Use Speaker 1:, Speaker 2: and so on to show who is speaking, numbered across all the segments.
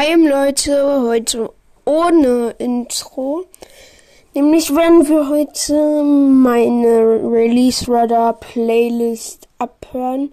Speaker 1: Hi Leute, heute ohne Intro. Nämlich werden wir heute meine Release Radar Playlist abhören.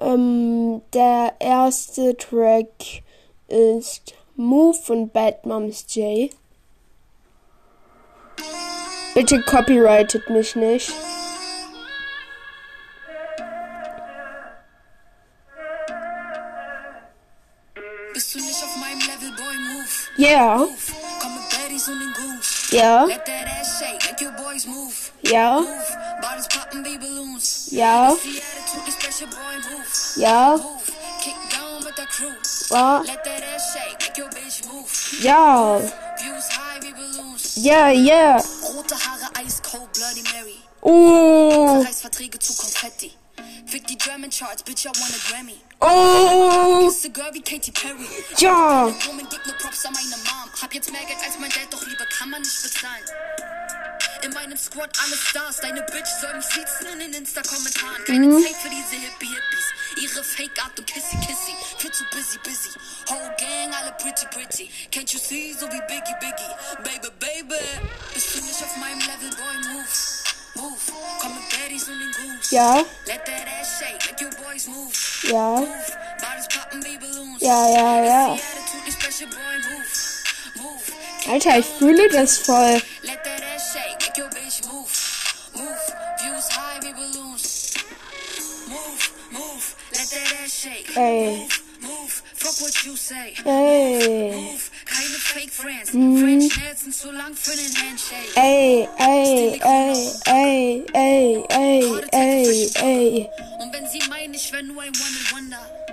Speaker 1: Ähm, der erste Track ist Move von Bad Moms J. Bitte copyrightet mich nicht.
Speaker 2: Bitch move.
Speaker 1: ja,
Speaker 2: Views high, be balloons.
Speaker 1: ja, ja.
Speaker 2: Rote Haare, ice cold, Bloody Mary.
Speaker 1: Oh,
Speaker 2: Preisverträge zu Konfetti. Fick die German Charts, bitch, I want a Grammy.
Speaker 1: Oh, ja.
Speaker 2: Hab jetzt mehr Geld als mein Dad, doch Liebe kann man nicht bezahlen. In meinem Squad alle Stars, deine Bitch soll mich siezen in den Insta-Kommentaren. Keine Zeit für diese Hippie-Hippies. Ihre Fake-Art und Kissy-Kissy. Viel zu busy, busy. Whole Gang, alle pretty, pretty. Can't you see, so wie Biggie, Biggie. Baby, baby. Bist du nicht auf meinem Level, boy, move. Move. Komm mit Baddies und den Goose.
Speaker 1: Ja,
Speaker 2: Let that ass shake, make your boys move.
Speaker 1: Ja, ja, ja, ja. Alter, ich fühle das voll. Ey. Ey,
Speaker 2: Move. Keine fake friends. French Nails sind zu lang für den Handshake.
Speaker 1: ey, ey, ey, ey, ey, ey, ey, ey.
Speaker 2: Und wenn sie meinen, ich wär nur ein One-and-Wonder.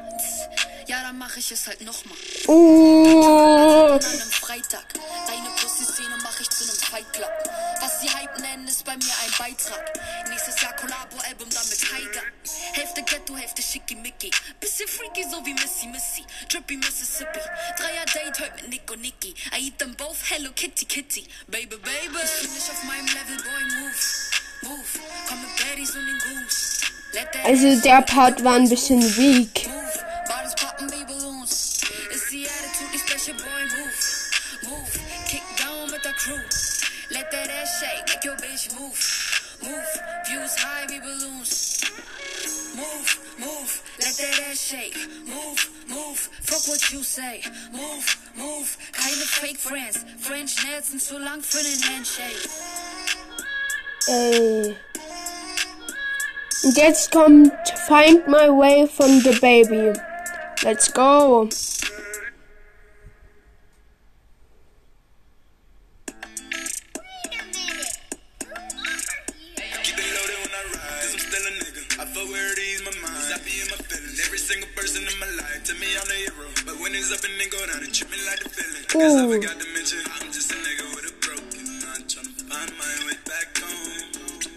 Speaker 2: Ja, dann mach ich es halt nochmal.
Speaker 1: Uh,
Speaker 2: einem Freitag. Deine Pussy-Szene mach ich zu nem Fight Club. Was sie Hype nennen, ist bei mir ein Beitrag. Nächstes Jahr Collabo-Album dann mit Tiger. Hälfte Ghetto, Hälfte Schickimicki. Bisschen freaky, so wie Missy Missy. Drippy Mississippi. Dreier Date heute mit Nick und Nicky. I eat them both, Hello Kitty Kitty. Baby, baby. Bist du nicht auf meinem Level, boy, move. Move. Komm mit Baddies und den Goose. Let that
Speaker 1: also der Part war ein bisschen weak.
Speaker 2: Move, bodies popping, be balloons. It's the attitude, this special boy move. Move, kick down with the crew. Let that ass shake, make your bitch move. Move, views high, be balloons. Move, move, let that ass shake. Move, move, fuck what you say. Move, move, keine fake friends. French Nails sind zu lang für den Handshake.
Speaker 1: Ey. Und jetzt kommt Find My Way von The Baby. Let's go.
Speaker 3: In my life tell me I'm the hero. But when it's up and then go down, it trip me like the feeling. Guess I forgot to mention, I'm just a nigga with a broken mind. Tryna find my way back home.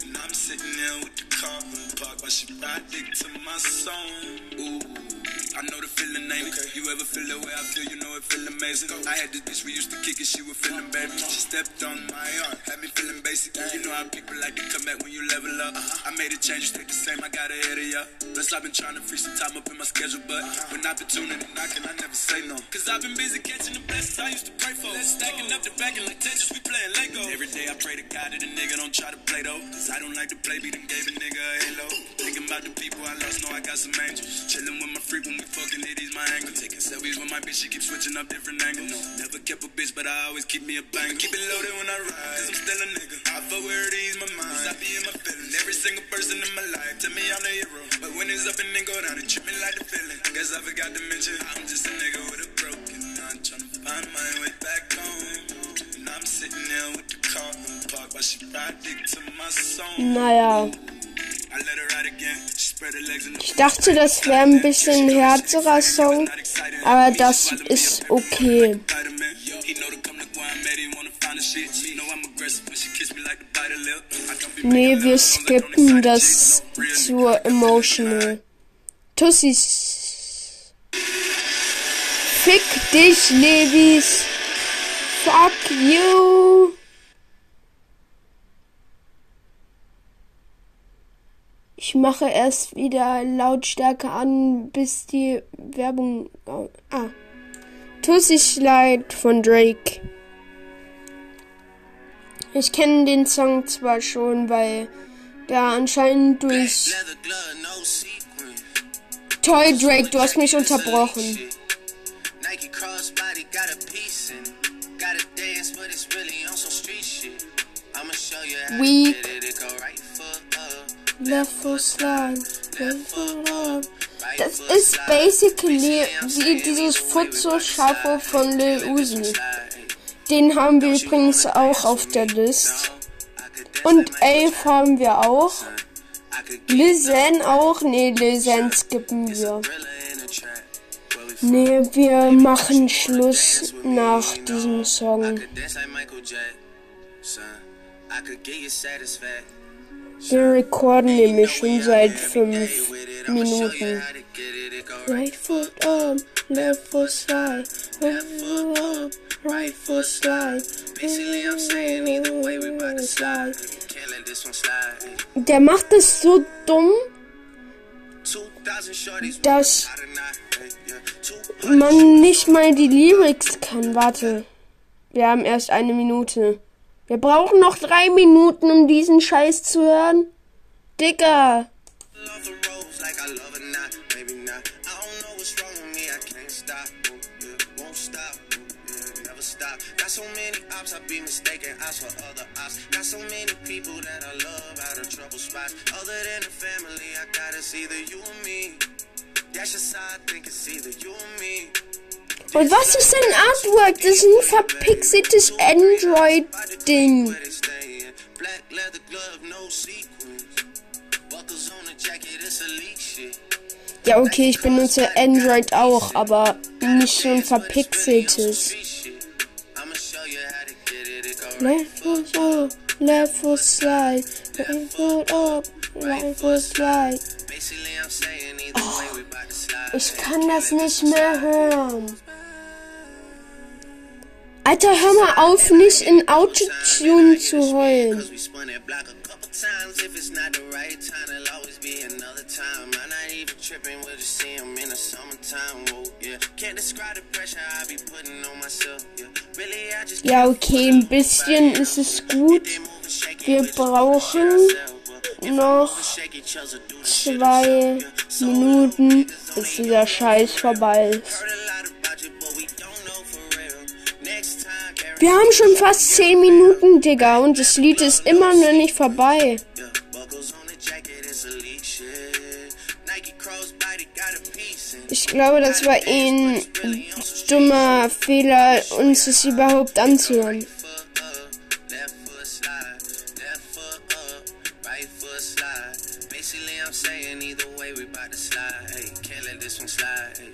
Speaker 3: And I'm sitting there with the car parked while she ride dick to my song. Ooh. I know the feeling ain't it. You ever feel the way I feel, you know it feel amazing. I had this bitch, we used to kick it, she was feeling baby. She stepped on my arm, had me feeling basic. You know how people like to come back when you level up. Uh-huh. I made a change, you stayed the same, I got ahead of ya. Plus, I've been trying to free some time up in my schedule, but uh-huh. when opportunity knocking, I never say no. Cause I've been busy catching the blessings I used to pray for. Stacking up the backing like Tetris, we playing Lego. Every day I pray to God that a nigga don't try to play though. Cause I don't like to play, be done gave a nigga a halo. Thinking about the people I lost, know I got some angels. Chilling with my freak when we fucking it, my angle. Taking selfies with my bitch, she keep switching up different angles. No, never kept a bitch, but I always keep me a bang. Keep it loaded when I ride, cause I'm still a nigga. I fuck where it ease my mind. Cause I be in my feelings. Every single person in my life tell me I'm the hero. But when it's up and then go down, it trip me like the feeling. Guess I forgot to mention, I'm just a nigga with a broken mind. Tryna find my way back home. And I'm sitting there with the car parked while she ride dick to my song.
Speaker 1: Naja, ich dachte, das wäre ein bisschen härterer Song, aber das ist okay. Nee, wir skippen das zu emotional. Tussis. Fick dich, Levis. Fuck you. Ich mache erst wieder Lautstärke an, bis die Werbung. Ah. Tussi Slide von Drake. Ich kenne den Song zwar schon, weil der anscheinend durch. Toy Drake, du hast mich unterbrochen. Weak. Left foot up.
Speaker 4: right
Speaker 1: Das ist basically wie dieses
Speaker 4: slide.
Speaker 1: von Lil Uzi. Den haben wir übrigens auch auf der List. Und Elf haben wir auch. Lizen auch? Nee, Lizen skippen wir. Nee, wir machen Schluss nach diesem Song. Wir recorden nämlich schon seit fünf Minuten. Right foot up, left foot slide, left foot up, right foot slide.
Speaker 4: Basically, I'm saying either way we to slide.
Speaker 1: Der macht es so dumm,
Speaker 4: 2000 shorties
Speaker 1: dass man nicht mal die Lyrics kann. Warte. Wir haben erst eine Minute. Wir brauchen noch drei Minuten, um diesen Scheiß zu hören.
Speaker 4: Stop. Got so many ops, I be mistaken ops for other ops. Got so many people that I love out of trouble spots. Other than the family, I gotta see the you and me. That's just how I think it's either you and me.
Speaker 1: Und was ist denn Artwork? Das ist ein verpixeltes Android-Ding. Ja, okay, ich benutze Android auch, aber nicht so ein verpixeltes. Left foot up, left foot slide, right foot up, right foot slide.
Speaker 4: Slide.
Speaker 1: Ich kann das nicht mehr hören. Alter, hör mal auf, nicht in Autotune zu heulen. Ja, okay, ein bisschen ist es gut. Wir brauchen noch zwei Minuten, bis dieser Scheiß vorbei ist. Wir haben schon fast 10 Minuten, Digga, und das Lied ist immer noch nicht vorbei. Ich glaube, das war ein dummer Fehler, uns das überhaupt anzuhören.
Speaker 4: Basically, I'm saying either way we bout to slide. Hey, can't let this one slide.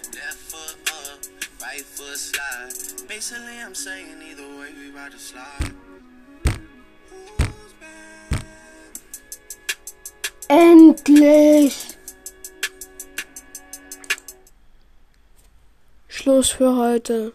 Speaker 4: up, right foot slide. Basically, I'm saying either way we about to slide.
Speaker 1: endlich! Schluss für heute.